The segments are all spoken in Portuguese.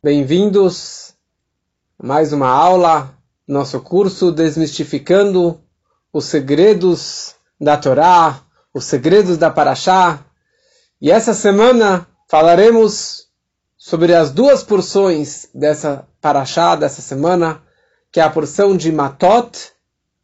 Bem-vindos a mais uma aula, nosso curso Desmistificando os Segredos da Torá, os Segredos da Paraxá. E essa semana falaremos sobre as duas porções dessa Paraxá, dessa semana, que é a porção de Matot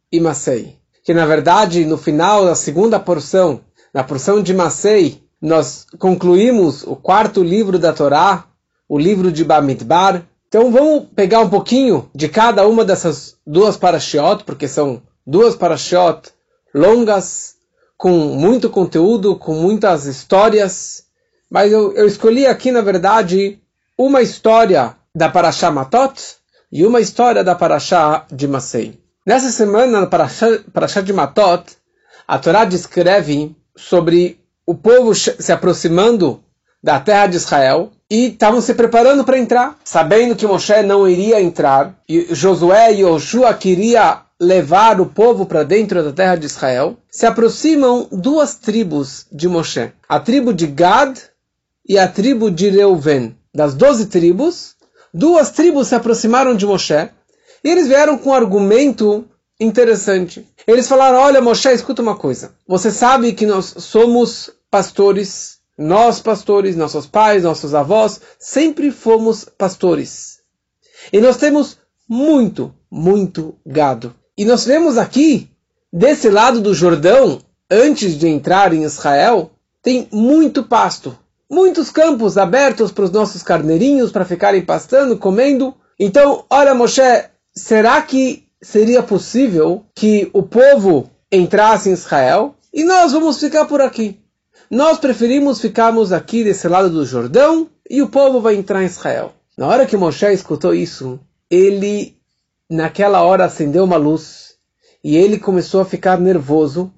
e Masei. Que na verdade, no final da segunda porção, na porção de Masei, nós concluímos o quarto livro da Torá, o livro de Bamidbar. Então vamos pegar um pouquinho de cada uma dessas duas parashiot, porque são duas parashiot longas, com muito conteúdo, com muitas histórias. Mas eu, eu escolhi aqui, na verdade, uma história da Parashá Matot e uma história da Parashá de Masei. Nessa semana, na Parashá, Parashá de Matot, a Torá descreve sobre o povo se aproximando da terra de Israel e estavam se preparando para entrar, sabendo que Moshe não iria entrar, e Josué e Yoshua queria levar o povo para dentro da terra de Israel, se aproximam duas tribos de Moshe, a tribo de Gad e a tribo de Reuven. Das doze tribos, duas tribos se aproximaram de Moshe e eles vieram com um argumento interessante. Eles falaram: Olha, Moshe, escuta uma coisa. Você sabe que nós somos pastores nós, pastores, nossos pais, nossos avós, sempre fomos pastores. E nós temos muito, muito gado. E nós vemos aqui, desse lado do Jordão, antes de entrar em Israel, tem muito pasto. Muitos campos abertos para os nossos carneirinhos para ficarem pastando, comendo. Então, olha, Moshe, será que seria possível que o povo entrasse em Israel e nós vamos ficar por aqui? Nós preferimos ficarmos aqui desse lado do Jordão e o povo vai entrar em Israel. Na hora que Moshe escutou isso, ele naquela hora acendeu uma luz e ele começou a ficar nervoso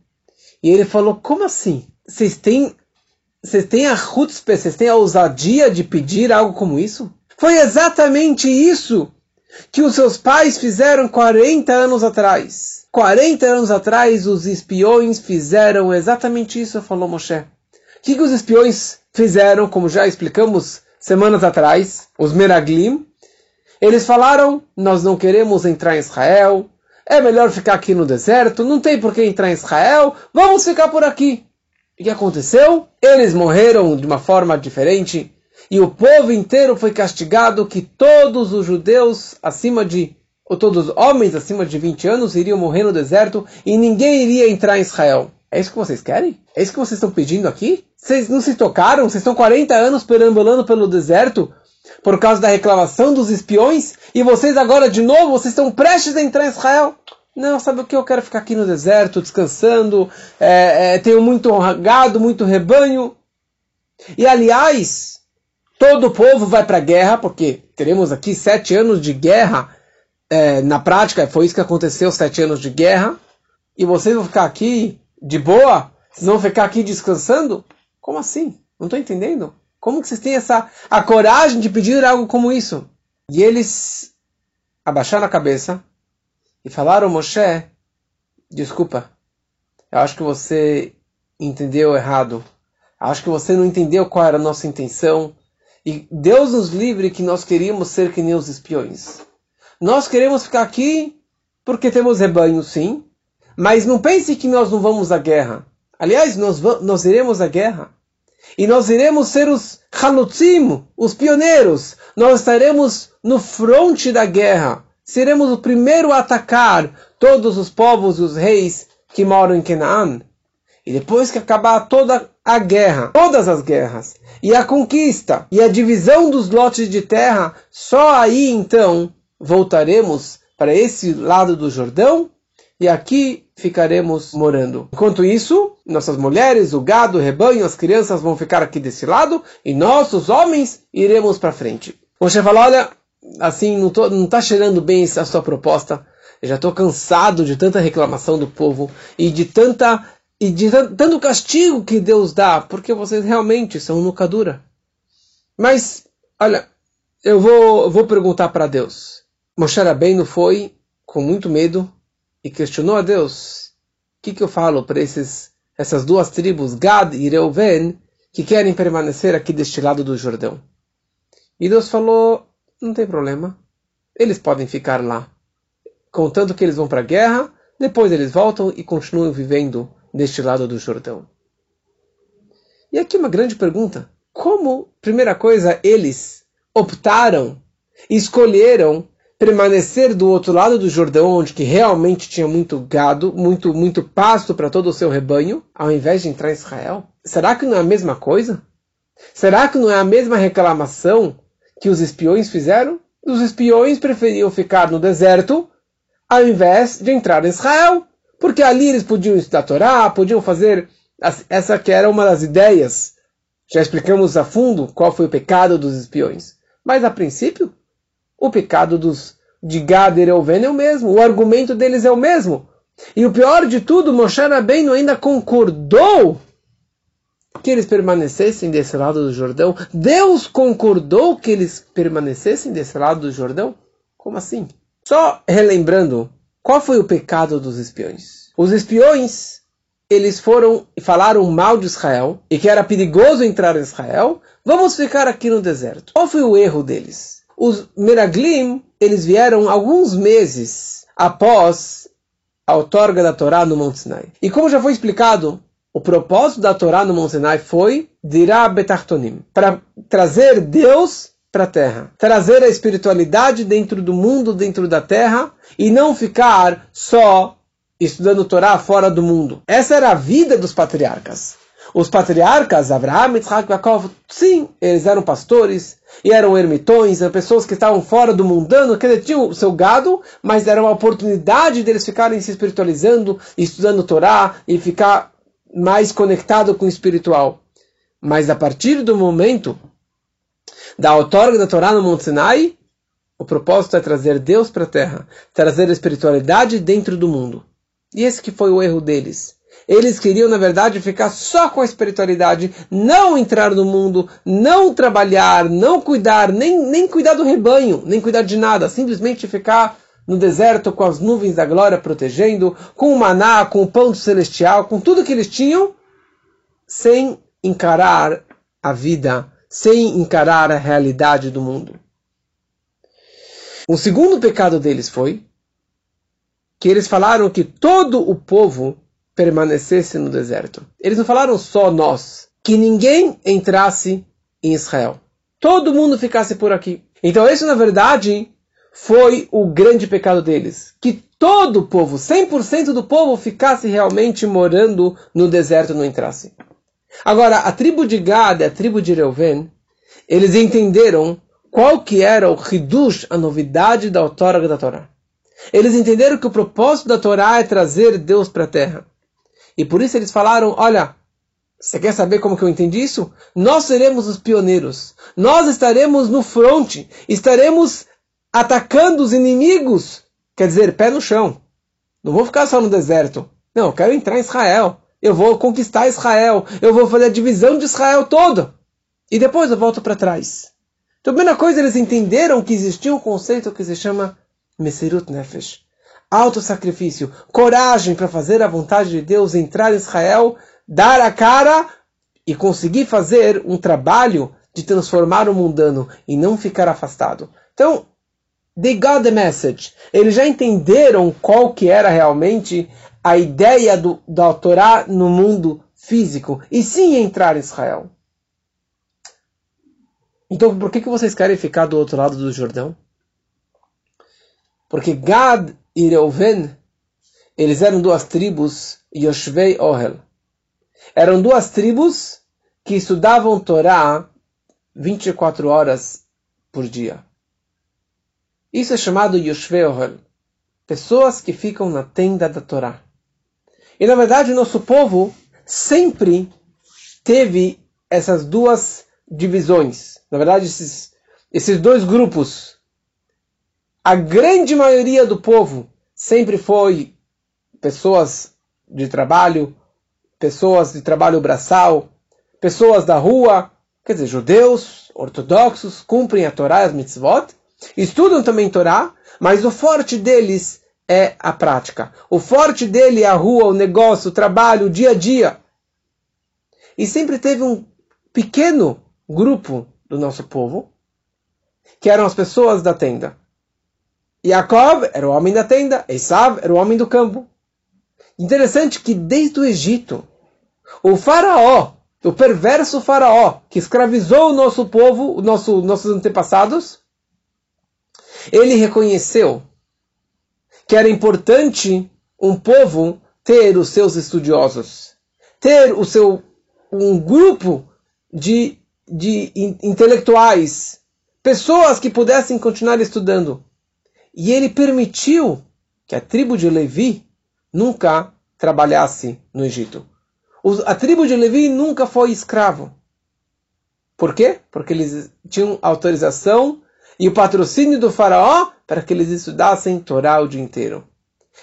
e ele falou: Como assim? Vocês têm, vocês têm a chutzpah, vocês têm a ousadia de pedir algo como isso? Foi exatamente isso que os seus pais fizeram 40 anos atrás. 40 anos atrás, os espiões fizeram exatamente isso, falou Moshe que, que os espiões fizeram, como já explicamos semanas atrás, os Meraglim? Eles falaram: Nós não queremos entrar em Israel, é melhor ficar aqui no deserto, não tem por que entrar em Israel, vamos ficar por aqui. O que aconteceu? Eles morreram de uma forma diferente e o povo inteiro foi castigado que todos os judeus acima de ou todos os homens acima de 20 anos iriam morrer no deserto e ninguém iria entrar em Israel. É isso que vocês querem? É isso que vocês estão pedindo aqui? Vocês não se tocaram? Vocês estão 40 anos perambulando pelo deserto por causa da reclamação dos espiões? E vocês agora, de novo, vocês estão prestes a entrar em Israel? Não, sabe o que? Eu quero ficar aqui no deserto, descansando. É, é, tenho muito gado, muito rebanho. E aliás, todo o povo vai para a guerra, porque teremos aqui sete anos de guerra. É, na prática, foi isso que aconteceu, sete anos de guerra. E vocês vão ficar aqui de boa? Vocês vão ficar aqui descansando? Como assim? Não estou entendendo. Como que vocês têm essa a coragem de pedir algo como isso? E eles abaixaram a cabeça e falaram, Moshe, desculpa, eu acho que você entendeu errado. Eu acho que você não entendeu qual era a nossa intenção. E Deus nos livre que nós queríamos ser que nem os espiões. Nós queremos ficar aqui porque temos rebanho, sim, mas não pense que nós não vamos à guerra. Aliás, nós, nós iremos à guerra. E nós iremos ser os halutzim, os pioneiros. Nós estaremos no fronte da guerra. Seremos o primeiro a atacar todos os povos e os reis que moram em Canaã. E depois que acabar toda a guerra, todas as guerras, e a conquista, e a divisão dos lotes de terra, só aí então voltaremos para esse lado do Jordão e aqui ficaremos morando. Enquanto isso, nossas mulheres, o gado, o rebanho, as crianças vão ficar aqui desse lado e nós, os homens, iremos para frente. Moshe fala, olha, assim, não, tô, não tá cheirando bem a sua proposta. Eu já estou cansado de tanta reclamação do povo e de tanta e de tanto castigo que Deus dá, porque vocês realmente são nuca dura. Mas, olha, eu vou, vou perguntar para Deus. Moshe Rabbeinu foi com muito medo e questionou a Deus: o que, que eu falo para essas duas tribos, Gad e Reuven, que querem permanecer aqui deste lado do Jordão? E Deus falou: não tem problema. Eles podem ficar lá. Contanto que eles vão para a guerra, depois eles voltam e continuam vivendo deste lado do Jordão. E aqui uma grande pergunta. Como, primeira coisa, eles optaram, escolheram permanecer do outro lado do Jordão, onde que realmente tinha muito gado, muito, muito pasto para todo o seu rebanho, ao invés de entrar em Israel? Será que não é a mesma coisa? Será que não é a mesma reclamação que os espiões fizeram? Os espiões preferiam ficar no deserto ao invés de entrar em Israel, porque ali eles podiam estudar Torá, podiam fazer essa que era uma das ideias. Já explicamos a fundo qual foi o pecado dos espiões. Mas a princípio, o pecado dos de Gad e Reuven é o mesmo, o argumento deles é o mesmo. E o pior de tudo, Moshe Rabbeinu ainda concordou que eles permanecessem desse lado do Jordão? Deus concordou que eles permanecessem desse lado do Jordão? Como assim? Só relembrando, qual foi o pecado dos espiões? Os espiões, eles foram e falaram mal de Israel e que era perigoso entrar em Israel. Vamos ficar aqui no deserto. Qual foi o erro deles? Os Meraglim, eles vieram alguns meses após a outorga da Torá no Monte Sinai. E como já foi explicado, o propósito da Torá no Monte Sinai foi dirá betartonim, para trazer Deus para a terra, trazer a espiritualidade dentro do mundo, dentro da terra, e não ficar só estudando Torá fora do mundo. Essa era a vida dos patriarcas. Os patriarcas, Abraham, Yitzhak, Yaakov, sim, eles eram pastores, e eram ermitões, eram pessoas que estavam fora do mundano, que tinham o seu gado, mas era uma oportunidade deles ficarem se espiritualizando, estudando Torá, e ficar mais conectado com o espiritual. Mas a partir do momento da outorga da Torá no Monte Sinai, o propósito é trazer Deus para a terra, trazer a espiritualidade dentro do mundo. E esse que foi o erro deles. Eles queriam, na verdade, ficar só com a espiritualidade, não entrar no mundo, não trabalhar, não cuidar, nem, nem cuidar do rebanho, nem cuidar de nada, simplesmente ficar no deserto com as nuvens da glória protegendo, com o maná, com o pão celestial, com tudo que eles tinham, sem encarar a vida, sem encarar a realidade do mundo. O segundo pecado deles foi que eles falaram que todo o povo permanecesse no deserto. Eles não falaram só nós, que ninguém entrasse em Israel. Todo mundo ficasse por aqui. Então, isso na verdade foi o grande pecado deles. Que todo o povo, 100% do povo, ficasse realmente morando no deserto, não entrasse. Agora, a tribo de Gad e a tribo de Reuven, eles entenderam qual que era o Hidush, a novidade da outorga da Torá. Eles entenderam que o propósito da Torá é trazer Deus para a terra. E por isso eles falaram, olha, você quer saber como que eu entendi isso? Nós seremos os pioneiros. Nós estaremos no fronte. Estaremos atacando os inimigos. Quer dizer, pé no chão. Não vou ficar só no deserto. Não, eu quero entrar em Israel. Eu vou conquistar Israel. Eu vou fazer a divisão de Israel toda. E depois eu volto para trás. Então, a primeira coisa, eles entenderam que existia um conceito que se chama Meserut Nefesh. Autossacrifício. Coragem para fazer a vontade de Deus, entrar em Israel, dar a cara e conseguir fazer um trabalho de transformar o mundano e não ficar afastado. Então, They got the message. Eles já entenderam qual que era realmente a ideia do, da Torá no mundo físico. E sim entrar em Israel. Então, por que, que vocês querem ficar do outro lado do Jordão? Porque Gad e Reuven, eles eram duas tribos, Yoshvei Ohel. Eram duas tribos que estudavam Torá 24 horas por dia. Isso é chamado Yoshvei Ohel. Pessoas que ficam na tenda da Torá. E na verdade, nosso povo sempre teve essas duas divisões. Na verdade, esses, esses dois grupos. A grande maioria do povo sempre foi pessoas de trabalho, pessoas de trabalho braçal, pessoas da rua, quer dizer, judeus, ortodoxos, cumprem a Torá e as mitzvot, Estudam também Torá, mas o forte deles é a prática. O forte dele é a rua, o negócio, o trabalho, o dia a dia. E sempre teve um pequeno grupo do nosso povo que eram as pessoas da tenda. Jacob era o homem da tenda, Esav era o homem do campo. Interessante que desde o Egito, o faraó, o perverso faraó, que escravizou o nosso povo, o nosso, nossos antepassados, ele reconheceu que era importante um povo ter os seus estudiosos, ter o seu um grupo de, de intelectuais, pessoas que pudessem continuar estudando. E ele permitiu que a tribo de Levi nunca trabalhasse no Egito. A tribo de Levi nunca foi escravo. Por quê? Porque eles tinham autorização e o patrocínio do faraó para que eles estudassem Torá o dia inteiro.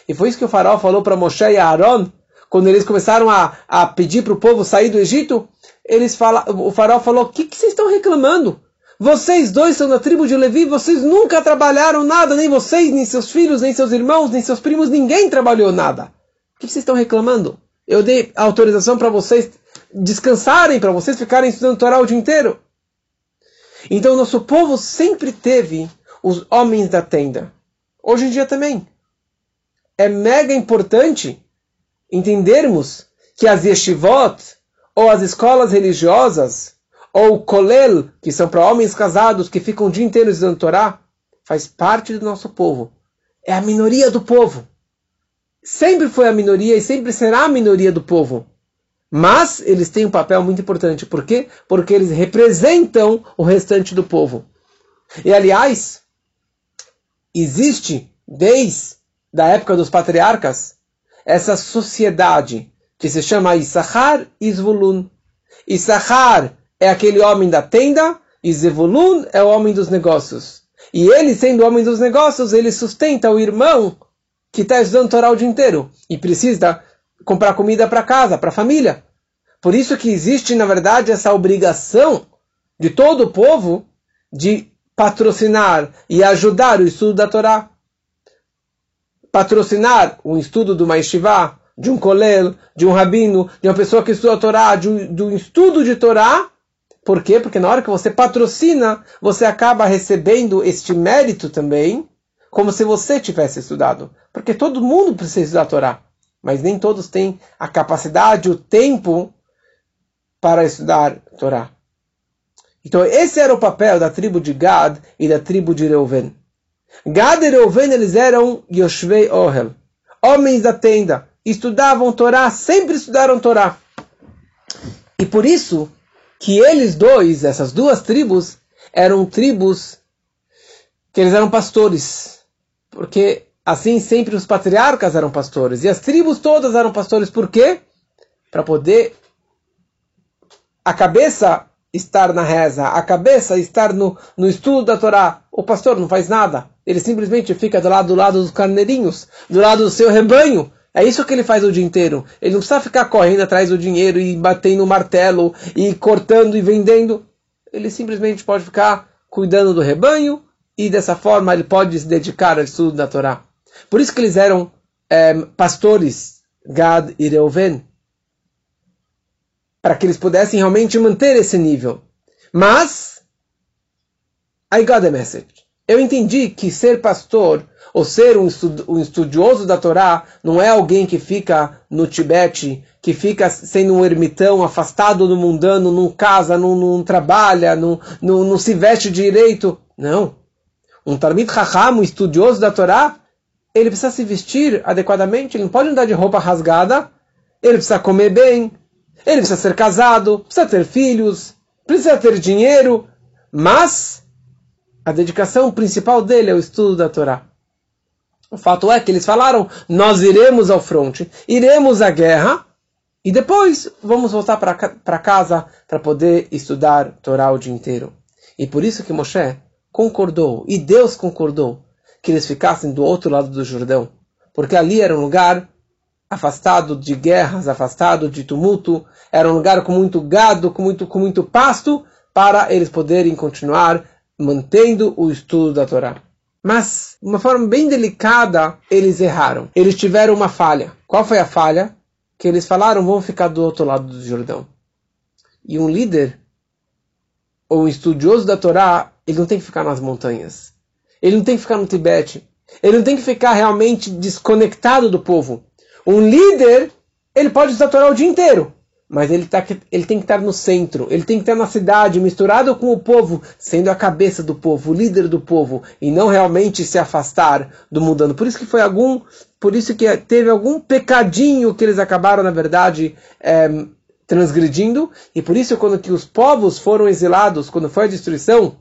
E foi isso que o faraó falou para Moshe e Aaron, quando eles começaram a, a pedir para o povo sair do Egito, eles fala, o faraó falou, o que, que vocês estão reclamando? Vocês dois são da tribo de Levi, vocês nunca trabalharam nada, nem vocês, nem seus filhos, nem seus irmãos, nem seus primos, ninguém trabalhou nada. O que vocês estão reclamando? Eu dei autorização para vocês descansarem, para vocês ficarem estudando Torá o dia inteiro. Então, nosso povo sempre teve os homens da tenda. Hoje em dia também. É mega importante entendermos que as yeshivot, ou as escolas religiosas, ou kolel, que são para homens casados que ficam o dia inteiro estudando Torá, faz parte do nosso povo. É a minoria do povo. Sempre foi a minoria e sempre será a minoria do povo. Mas eles têm um papel muito importante. Por quê? Porque eles representam o restante do povo. E aliás, existe desde a época dos patriarcas essa sociedade que se chama Issachar e Zvulun. Issachar é aquele homem da tenda e Zvulun é o homem dos negócios. E ele, sendo homem dos negócios, ele sustenta o irmão que está estudando Torá o dia inteiro e precisa comprar comida para casa, para a família. Por isso que existe, na verdade, essa obrigação de todo o povo de patrocinar e ajudar o estudo da Torá. Patrocinar o estudo do Maishivá, de um kolel, de um rabino, de uma pessoa que estuda a Torá, de um, de um estudo de Torá. Por quê? Porque na hora que você patrocina, você acaba recebendo este mérito também, como se você tivesse estudado. Porque todo mundo precisa estudar a Torá, mas nem todos têm a capacidade, o tempo para estudar a Torá. Então esse era o papel da tribo de Gad e da tribo de Reuven. Gad e Reuven eles eram Yoshvei Ohel, homens da tenda, estudavam Torá, sempre estudaram Torá. E por isso que eles dois, essas duas tribos, eram tribos que eles eram pastores. Porque assim sempre os patriarcas eram pastores. E as tribos todas eram pastores. Por quê? Para poder a cabeça estar na reza, a cabeça estar no, no estudo da Torá. O pastor não faz nada. Ele simplesmente fica do lado, do lado dos carneirinhos, do lado do seu rebanho. É isso que ele faz o dia inteiro. Ele não precisa ficar correndo atrás do dinheiro e batendo o martelo e cortando e vendendo. Ele simplesmente pode ficar cuidando do rebanho e dessa forma ele pode se dedicar ao estudo da Torá. Por isso que eles eram é, pastores, Gad e Reuven, para que eles pudessem realmente manter esse nível. Mas, I got a message. Eu entendi que ser pastor ou ser um, estudioso da Torá não é alguém que fica no Tibete, que fica sendo um ermitão, afastado do mundano, não casa, não, não trabalha, não, não, não, se veste direito. Não. Um Talmid Chacham, um estudioso da Torá, ele precisa se vestir adequadamente, ele não pode andar de roupa rasgada, ele precisa comer bem, ele precisa ser casado, precisa ter filhos, precisa ter dinheiro, mas a dedicação principal dele é o estudo da Torá. O fato é que eles falaram: nós iremos ao fronte, iremos à guerra e depois vamos voltar para casa para poder estudar Torá o dia inteiro. E por isso que Moshe concordou, e Deus concordou, que eles ficassem do outro lado do Jordão, porque ali era um lugar afastado de guerras, afastado de tumulto, era um lugar com muito gado, com muito, com muito pasto, para eles poderem continuar mantendo o estudo da Torá. Mas, de uma forma bem delicada, eles erraram. Eles tiveram uma falha. Qual foi a falha? Que eles falaram, vamos ficar do outro lado do Jordão. E um líder, ou um estudioso da Torá, ele não tem que ficar nas montanhas. Ele não tem que ficar no Tibete. Ele não tem que ficar realmente desconectado do povo. Um líder, ele pode estudar a Torá o dia inteiro, mas ele, tá, ele tem que estar no centro, ele tem que estar na cidade, misturado com o povo, sendo a cabeça do povo, o líder do povo, e não realmente se afastar do mundano. Por isso que foi algum, por isso que teve algum pecadinho que eles acabaram, na verdade, é, transgredindo, e por isso quando que os povos foram exilados, quando foi a destruição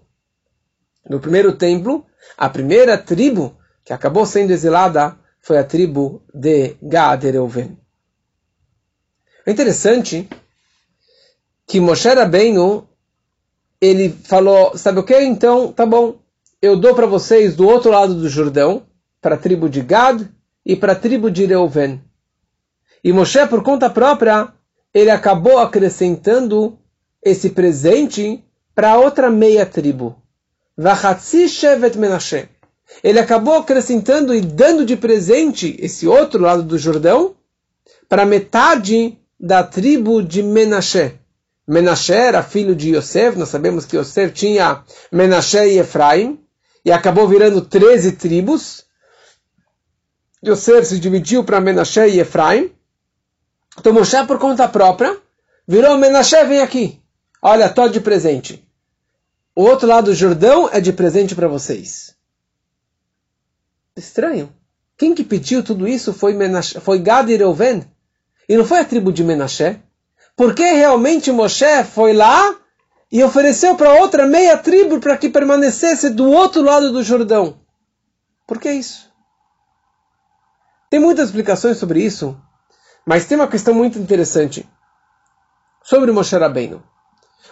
do primeiro templo, a primeira tribo que acabou sendo exilada foi a tribo de Gad Reuven. É interessante que Moshe Rabbeinu ele falou, sabe o que? Então, tá bom, eu dou para vocês do outro lado do Jordão, para a tribo de Gad e para a tribo de Reuven. E Moshe, por conta própria, ele acabou acrescentando esse presente para outra meia tribo. Vachatzi Shevet Menashe. Ele acabou acrescentando e dando de presente esse outro lado do Jordão para metade da tribo de Menashe. Menashe era filho de Yosef, nós sabemos que Yosef tinha Menashe e Efraim, e acabou virando 13 tribos. Yosef se dividiu para Menashe e Efraim, então Moshe, por conta própria, virou Menashe, vem aqui. Olha, tô de presente. O outro lado do Jordão é de presente para vocês. Estranho. Quem que pediu tudo isso foi, foi Gad e Reuven. E não foi a tribo de Menashe. Por que realmente Moshe foi lá e ofereceu para outra meia tribo para que permanecesse do outro lado do Jordão? Por que isso? Tem muitas explicações sobre isso. Mas tem uma questão muito interessante sobre Moshe Rabbeinu.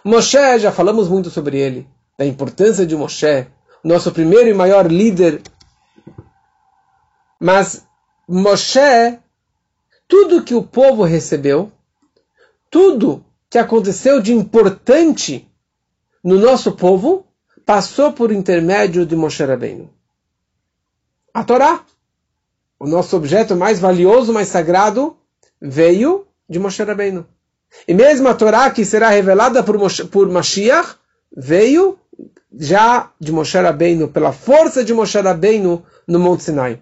Moshe, já falamos muito sobre ele, da importância de Moshe, nosso primeiro e maior líder. Mas Moshe, tudo que o povo recebeu, tudo que aconteceu de importante no nosso povo, passou por intermédio de Moshe Rabbeinu. A Torá, o nosso objeto mais valioso, mais sagrado, veio de Moshe Rabbeinu. E mesmo a Torá que será revelada por, Moshe, por Mashiach veio já de Moshe Rabbeinu, pela força de Moshe Rabbeinu no Monte Sinai.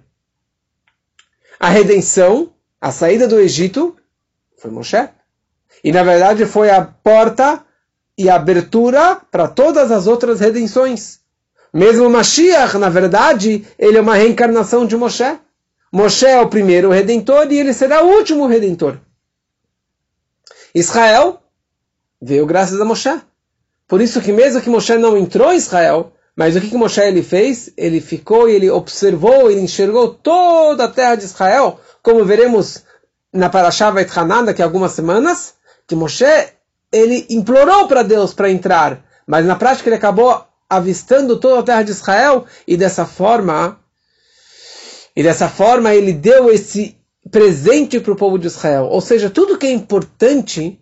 A redenção, a saída do Egito, foi Moshe. E na verdade foi a porta e a abertura para todas as outras redenções. Mesmo Mashiach, na verdade, ele é uma reencarnação de Moshe. Moshe é o primeiro redentor e ele será o último redentor. Israel veio graças a Moshe. Por isso que mesmo que Moshe não entrou em Israel, mas o que, que Moshe ele fez? Ele ficou ele observou, ele enxergou toda a terra de Israel, como veremos na Parashah Vait Hanan daqui a algumas semanas, que Moshe ele implorou para Deus para entrar, mas na prática ele acabou avistando toda a terra de Israel e dessa forma e dessa forma ele deu esse presente para o povo de Israel. Ou seja, tudo que é importante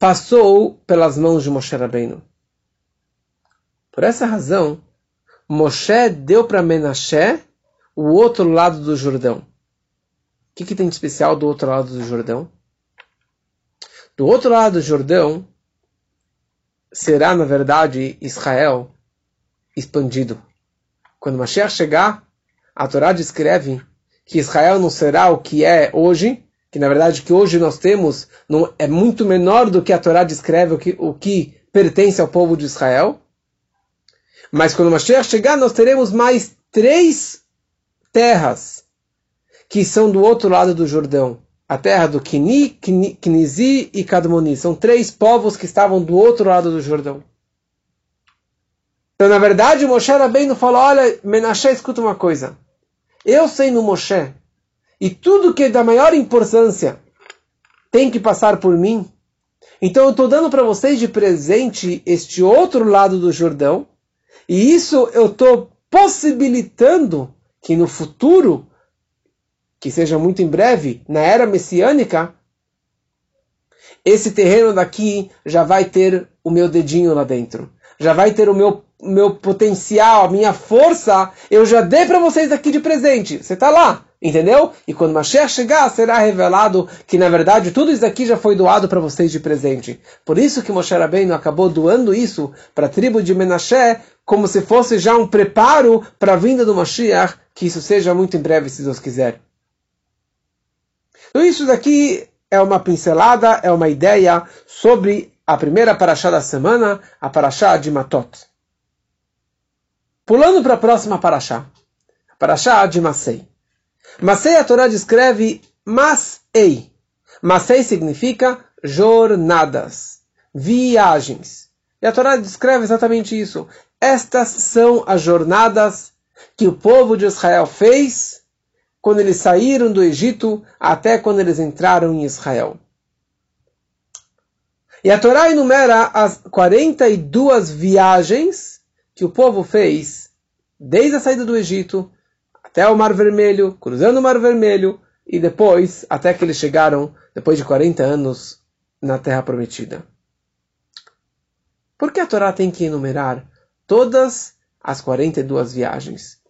passou pelas mãos de Moshe Rabbeinu. Por essa razão, Moshe deu para Menashe o outro lado do Jordão. Que, que tem de especial do outro lado do Jordão? Do outro lado do Jordão será, na verdade, Israel expandido. Quando Mashiach chegar, a Torá descreve que Israel não será o que é hoje, que na verdade que hoje nós temos não, é muito menor do que a Torá descreve o que, o que pertence ao povo de Israel. Mas quando Mashiach chegar, nós teremos mais três terras que são do outro lado do Jordão. A terra do Kini, Knizi e Kadmoni. São três povos que estavam do outro lado do Jordão. Então, na verdade, o Moshe Rabbeinu falou, olha, Menashe, escuta uma coisa. Eu sei no Moshe, e tudo que é da maior importância tem que passar por mim. Então eu estou dando para vocês de presente este outro lado do Jordão, e isso eu estou possibilitando que no futuro, que seja muito em breve, na era messiânica, esse terreno daqui já vai ter o meu dedinho lá dentro, já vai ter o meu meu potencial, a minha força, eu já dei para vocês aqui de presente. Você está lá. entendeu? E quando Mashiach chegar, será revelado que na verdade tudo isso aqui já foi doado para vocês de presente. Por isso que Moshe Rabbeinu acabou doando isso para a tribo de Menashe, como se fosse já um preparo para a vinda do Mashiach, que isso seja muito em breve, se Deus quiser. Então isso daqui é uma pincelada, é uma ideia sobre a primeira paraxá da semana, a paraxá de Matot. Pulando para a próxima paraxá, paraxá de Masei. Masei a Torá descreve Masei. Masei significa jornadas, viagens. E a Torá descreve exatamente isso. Estas são as jornadas que o povo de Israel fez quando eles saíram do Egito até quando eles entraram em Israel. E a Torá enumera as 42 viagens que o povo fez desde a saída do Egito até o Mar Vermelho, cruzando o Mar Vermelho e depois até que eles chegaram, depois de 40 anos, na Terra Prometida. Por que a Torá tem que enumerar todas as 42 viagens?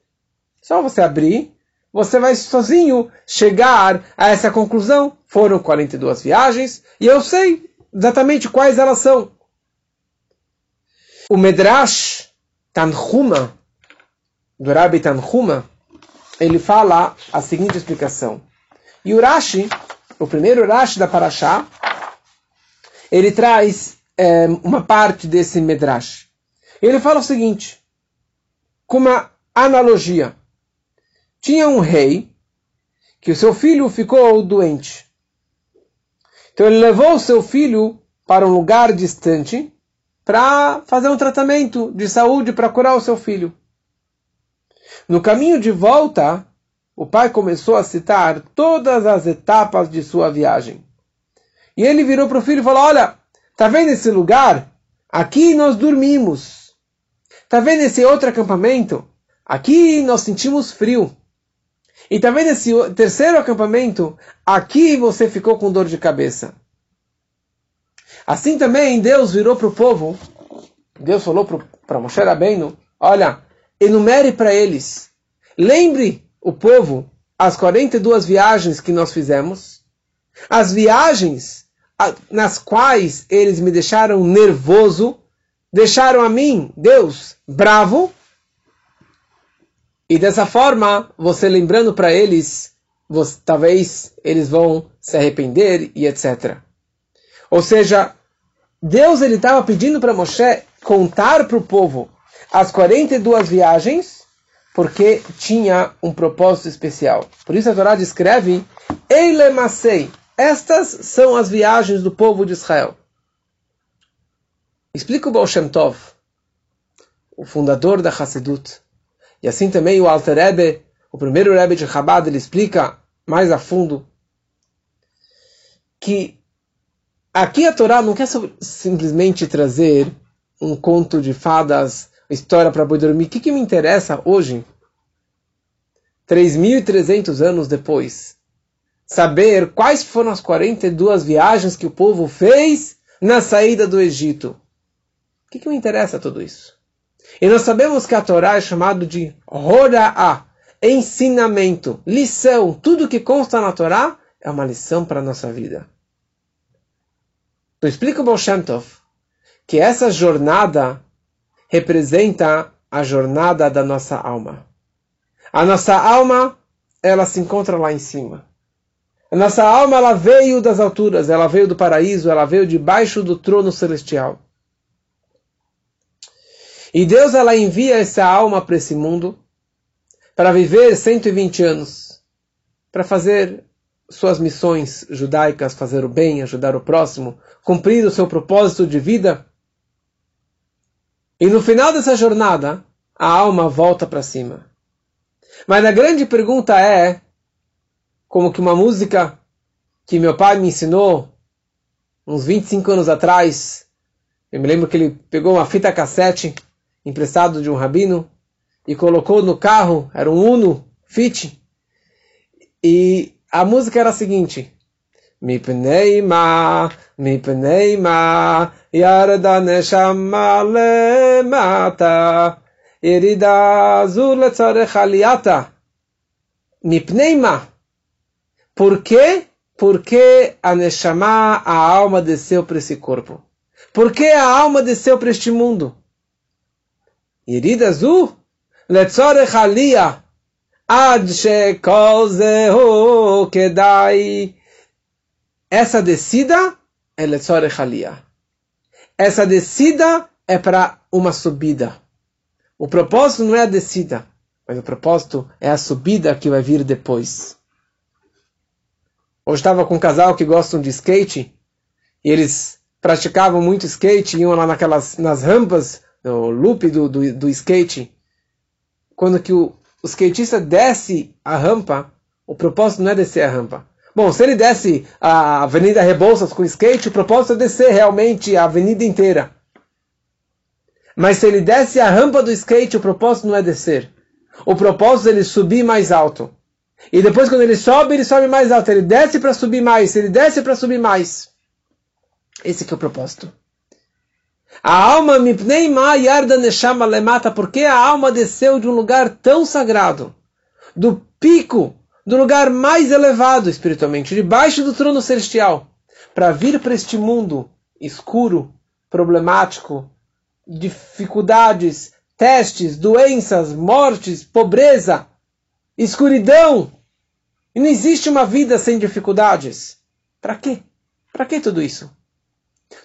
Só você abrir você vai sozinho chegar a essa conclusão. Foram 42 viagens e eu sei exatamente quais elas são. O Medrash Tanhuma, do Rabbi Tanhuma, ele fala a seguinte explicação. E o Rashi, o primeiro Rashi da Parashá, ele traz é, uma parte desse Medrash. Ele fala o seguinte, com uma analogia. Tinha um rei que o seu filho ficou doente. Então ele levou o seu filho para um lugar distante para fazer um tratamento de saúde para curar o seu filho. No caminho de volta, o pai começou a citar todas as etapas de sua viagem. E ele virou para o filho e falou: Olha, tá vendo esse lugar? Aqui nós dormimos. Tá vendo esse outro acampamento? Aqui nós sentimos frio. E talvez esse terceiro acampamento, aqui você ficou com dor de cabeça. Assim também Deus virou para o povo, Deus falou para Moshe Rabbeinu, olha, enumere para eles, lembre o povo as 42 viagens que nós fizemos, as viagens nas quais eles me deixaram nervoso, deixaram a mim, Deus, bravo, e dessa forma, você lembrando para eles, você, talvez eles vão se arrepender e etc. Ou seja, Deus ele estava pedindo para Moshe contar para o povo as 42 viagens, porque tinha um propósito especial. Por isso a Torá descreve Eilemasei. Estas são as viagens do povo de Israel. Explica o Baal Shem Tov, o fundador da Hassedut. E assim também o Alter Rebbe, o primeiro Rebbe de Chabad, ele explica mais a fundo que aqui a Torá não quer simplesmente trazer um conto de fadas, história para boi dormir. O que, que me interessa hoje, 3.300 anos depois, saber quais foram as 42 viagens que o povo fez na saída do Egito? O que, que me interessa tudo isso? E nós sabemos que a Torá é chamado de Hora'ah, ensinamento, lição. Tudo que consta na Torá é uma lição para a nossa vida. Então explica o Baal Tov que essa jornada representa a jornada da nossa alma. A nossa alma, ela se encontra lá em cima. A nossa alma, ela veio das alturas, ela veio do paraíso, ela veio debaixo do trono celestial. E Deus ela envia essa alma para esse mundo para viver 120 anos, para fazer suas missões judaicas, fazer o bem, ajudar o próximo, cumprir o seu propósito de vida. E no final dessa jornada, a alma volta para cima. Mas a grande pergunta é, como que uma música que meu pai me ensinou uns 25 anos atrás, eu me lembro que ele pegou uma fita cassete emprestado de um rabino e colocou no carro, era um Uno Fit. E a música era a seguinte: Mipneima, Mipneima, Yarda Neshama Lemata, Irida Azul Tzarechaliata. Mipneima. Por quê? Porque a Neshama, a alma, desceu para esse corpo. Por que a alma desceu para este mundo? Yerida Zu, Letzorech Aliyah, Ad Shekol Kedai. Essa descida é Letzorech Aliyah. Essa descida é para uma subida. O propósito não é a descida, mas o propósito é a subida que vai vir depois. Hoje estava com um casal que gostam de skate e eles praticavam muito skate, iam lá naquelas nas rampas, no loop do, do, do skate. Quando que o, o skatista desce a rampa, o propósito não é descer a rampa. Bom, se ele desce a Avenida Rebouças com skate, o propósito é descer realmente a avenida inteira. Mas se ele desce a rampa do skate, o propósito não é descer. O propósito é ele subir mais alto. E depois quando ele sobe, ele sobe mais alto. Ele desce para subir mais. Ele desce para subir mais. Esse que é o propósito. A alma mipneima yarda neshama lemata. Porque a alma desceu de um lugar tão sagrado. Do pico, do lugar mais elevado espiritualmente. Debaixo do trono celestial. Para vir para este mundo escuro, problemático, dificuldades, testes, doenças, mortes, pobreza, escuridão. E não existe uma vida sem dificuldades. Para quê? Para que tudo isso?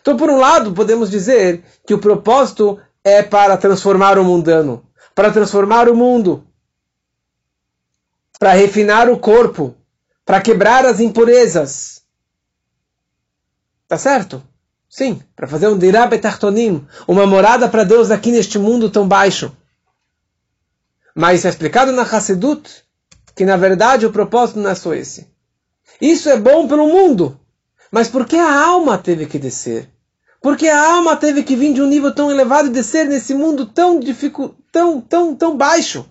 Então, por um lado, podemos dizer que o propósito é para transformar o mundano, para transformar o mundo, para refinar o corpo, para quebrar as impurezas. Tá certo? Sim, para fazer um dirá betartonim, uma morada para Deus aqui neste mundo tão baixo. Mas é explicado na Hassedut que na verdade o propósito não é só esse. Isso é bom pelo mundo, mas por que a alma teve que descer? Porque a alma teve que vir de um nível tão elevado e descer nesse mundo tão dificu tão tão tão baixo.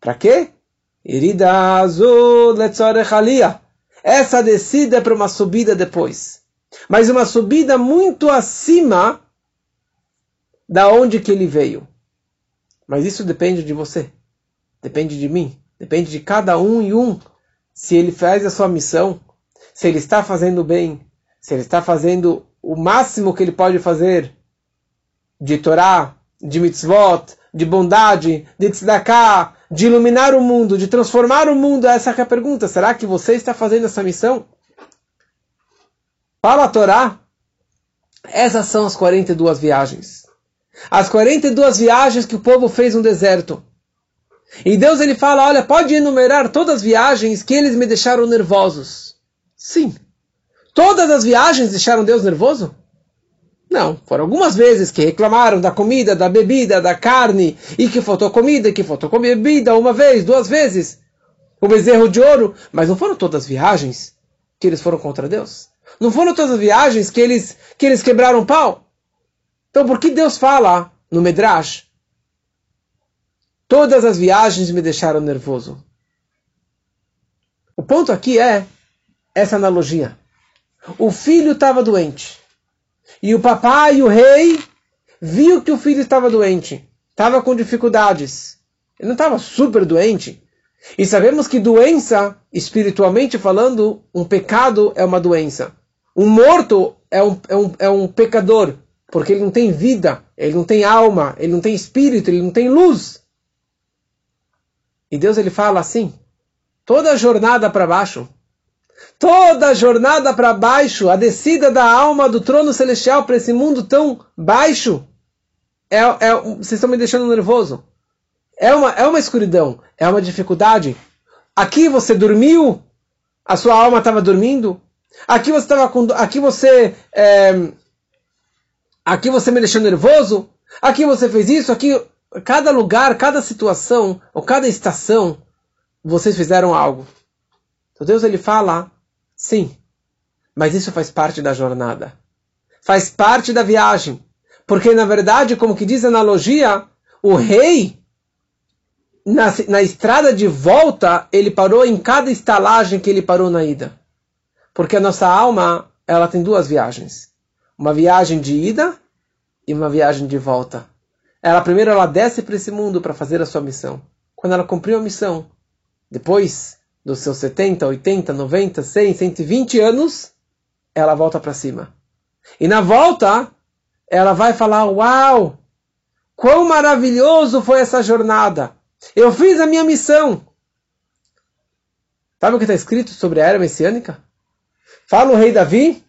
Para quê? Irida azul Essa descida é para uma subida depois mas uma subida muito acima da onde que ele veio. Mas isso depende de você, depende de mim, depende de cada um e um. Se ele faz a sua missão, se ele está fazendo bem, se ele está fazendo o máximo que ele pode fazer de Torá, de mitzvot, de bondade, de tzedakah, de iluminar o mundo, de transformar o mundo, essa é a pergunta. Será que você está fazendo essa missão? Para a Torá, essas são as 42 viagens. As 42 viagens que o povo fez no deserto. E Deus ele fala, olha, pode enumerar todas as viagens que eles me deixaram nervosos. Sim. Todas as viagens deixaram Deus nervoso? Não, foram algumas vezes que reclamaram da comida, da bebida, da carne, e que faltou comida, que faltou bebida, uma vez, duas vezes. O bezerro de ouro, mas não foram todas as viagens que eles foram contra Deus. Não foram todas as viagens que eles, que eles quebraram pau? Então por que Deus fala no Medrash? Todas as viagens me deixaram nervoso. O ponto aqui é essa analogia. O filho estava doente. E o papai, o rei, viu que o filho estava doente. Estava com dificuldades. Ele não estava super doente. E sabemos que doença, espiritualmente falando, um pecado é uma doença. Um morto é um, é, um, é um pecador, porque ele não tem vida, ele não tem alma, ele não tem espírito, ele não tem luz. E Deus ele fala assim: toda a jornada para baixo, toda a jornada para baixo, a descida da alma do trono celestial para esse mundo tão baixo, é, é, vocês estão me deixando nervoso. É uma, é uma escuridão, é uma dificuldade. Aqui você dormiu, a sua alma estava dormindo, Aqui você estava com. Aqui você. É, aqui você me deixou nervoso. Aqui você fez isso. Aqui. Cada lugar, cada situação, ou cada estação, vocês fizeram algo. Então Deus ele fala, sim, mas isso faz parte da jornada. Faz parte da viagem. Porque, na verdade, como que diz a analogia, o rei, na, na estrada de volta, ele parou em cada estalagem que ele parou na ida. Porque a nossa alma, ela tem duas viagens. Uma viagem de ida e uma viagem de volta. Ela primeiro ela desce para esse mundo para fazer a sua missão. Quando ela cumpriu a missão, depois dos seus 70, 80, 90, 100, 120 anos, ela volta para cima. E na volta, ela vai falar: Uau! Quão maravilhoso foi essa jornada! Eu fiz a minha missão! Sabe o que está escrito sobre a era messiânica? Fala o rei Davi.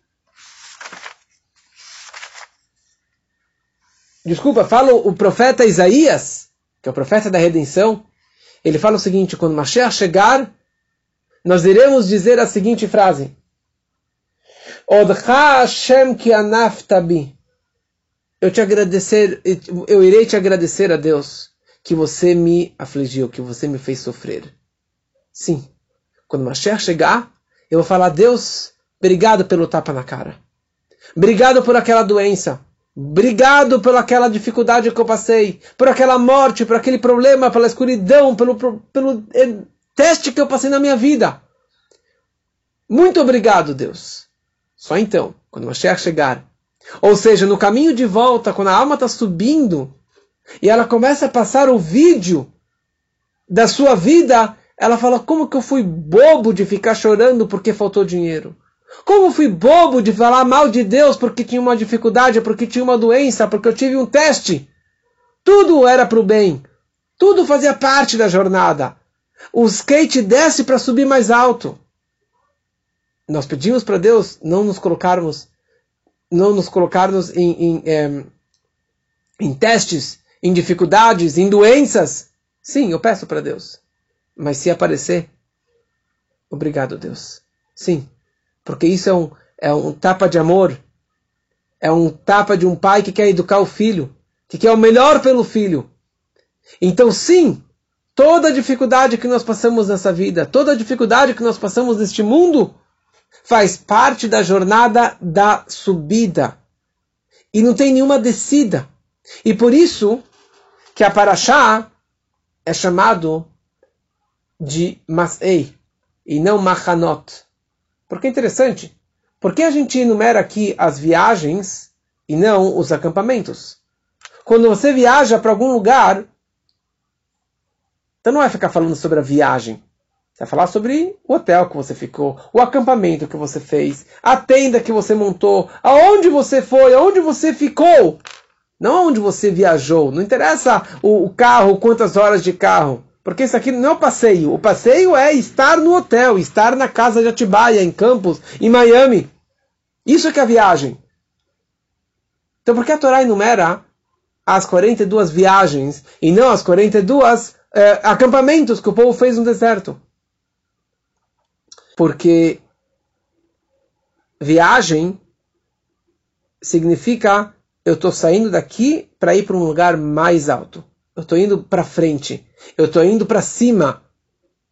Desculpa, fala o profeta Isaías, que é o profeta da redenção. Ele fala o seguinte: quando Mashiach chegar, nós iremos dizer a seguinte frase: Odcha Hashem ki anaftabi. Eu te agradecer, eu irei te agradecer a Deus que você me afligiu, que você me fez sofrer. Sim, quando Mashiach chegar, eu vou falar: Deus, obrigado pelo tapa na cara. Obrigado por aquela doença. Obrigado pela aquela dificuldade que eu passei, por aquela morte, por aquele problema, pela escuridão, pelo, pelo teste que eu passei na minha vida. Muito obrigado, Deus. Só então, quando Mashiach chegar, ou seja, no caminho de volta, quando a alma está subindo e ela começa a passar o vídeo da sua vida, ela fala: Como que eu fui bobo de ficar chorando porque faltou dinheiro? Como fui bobo de falar mal de Deus porque tinha uma dificuldade, porque tinha uma doença, porque eu tive um teste? Tudo era para o bem. Tudo fazia parte da jornada. O skate desce para subir mais alto. Nós pedimos para Deus não nos colocarmos, não nos colocarmos em, em, em, em testes, em dificuldades, em doenças. Sim, eu peço para Deus. Mas se aparecer, obrigado, Deus. Sim, porque isso é um, é um tapa de amor, é um tapa de um pai que quer educar o filho, que quer o melhor pelo filho. Então, sim, toda dificuldade que nós passamos nessa vida, toda dificuldade que nós passamos neste mundo, faz parte da jornada da subida. E não tem nenhuma descida. E por isso que a Paraxá é chamado de Masei e não Machanot. Porque é interessante. Por que a gente enumera aqui as viagens e não os acampamentos? Quando você viaja para algum lugar, então não vai ficar falando sobre a viagem. Você vai falar sobre o hotel que você ficou, o acampamento que você fez, a tenda que você montou, aonde você foi, aonde você ficou. Não aonde você viajou. Não interessa o, carro, quantas horas de carro. Porque isso aqui não é o passeio. O passeio é estar no hotel, estar na casa de Atibaia, em Campos, em Miami. Isso é que é a viagem. Então por que a Torá enumera as 42 viagens e não as 42 eh, acampamentos que o povo fez no deserto? Porque viagem significa eu estou saindo daqui para ir para um lugar mais alto. Eu estou indo para frente. Eu estou indo para cima.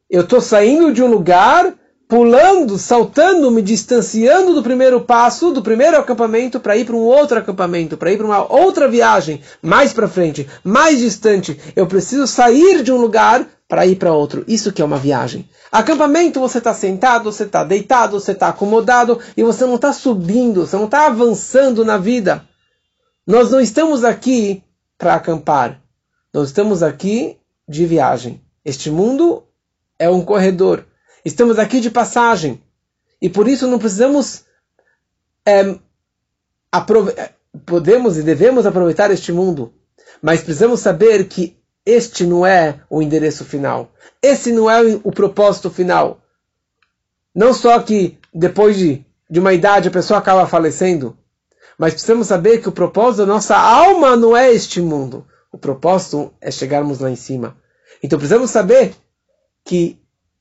Eu estou saindo de um lugar, pulando, saltando, me distanciando do primeiro passo, do primeiro acampamento, para ir para um outro acampamento, para ir para uma outra viagem, mais para frente, mais distante. Eu preciso sair de um lugar para ir para outro. Isso que é uma viagem. Acampamento, você está sentado, você está deitado, você está acomodado e você não está subindo, você não está avançando na vida. Nós não estamos aqui para acampar. Nós estamos aqui de viagem. Este mundo é um corredor. Estamos aqui de passagem. E por isso não precisamos. É, podemos e devemos aproveitar este mundo. Mas precisamos saber que este não é o endereço final. Esse não é o propósito final. Não só que depois de, de uma idade a pessoa acaba falecendo, mas precisamos saber que o propósito da nossa alma não é este mundo. O propósito é chegarmos lá em cima. Então precisamos saber que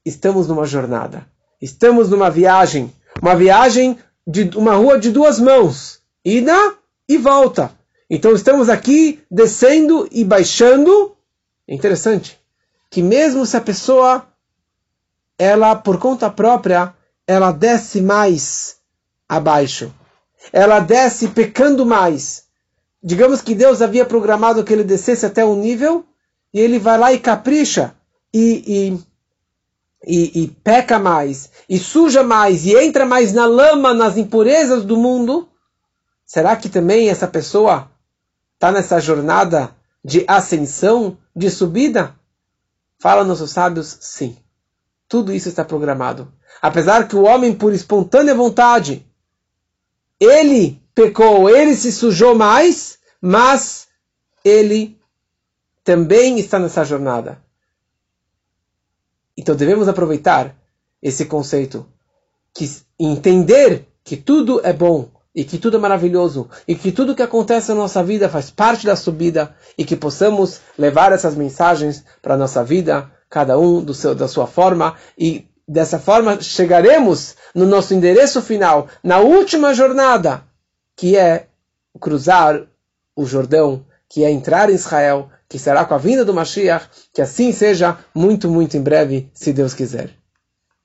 estamos numa jornada. Estamos numa viagem. Uma viagem de uma rua de duas mãos. Ida e volta. Então estamos aqui descendo e baixando. É interessante que mesmo se a pessoa ela por conta própria ela desce mais abaixo. Ela desce pecando mais Digamos que Deus havia programado que ele descesse até um nível e ele vai lá e capricha e, e, e, e peca mais, e suja mais, e entra mais na lama, nas impurezas do mundo. Será que também essa pessoa está nessa jornada de ascensão, de subida? Fala nossos sábios, sim. Tudo isso está programado. Apesar que o homem, por espontânea vontade, ele pecou, ele se sujou mais, mas ele também está nessa jornada. Então devemos aproveitar esse conceito, que entender que tudo é bom e que tudo é maravilhoso e que tudo que acontece na nossa vida faz parte da subida e que possamos levar essas mensagens para a nossa vida, cada um do seu, da sua forma e dessa forma chegaremos no nosso endereço final, na última jornada, que é cruzar o Jordão, que é entrar em Israel, que será com a vinda do Mashiach, que assim seja muito, muito em breve, se Deus quiser.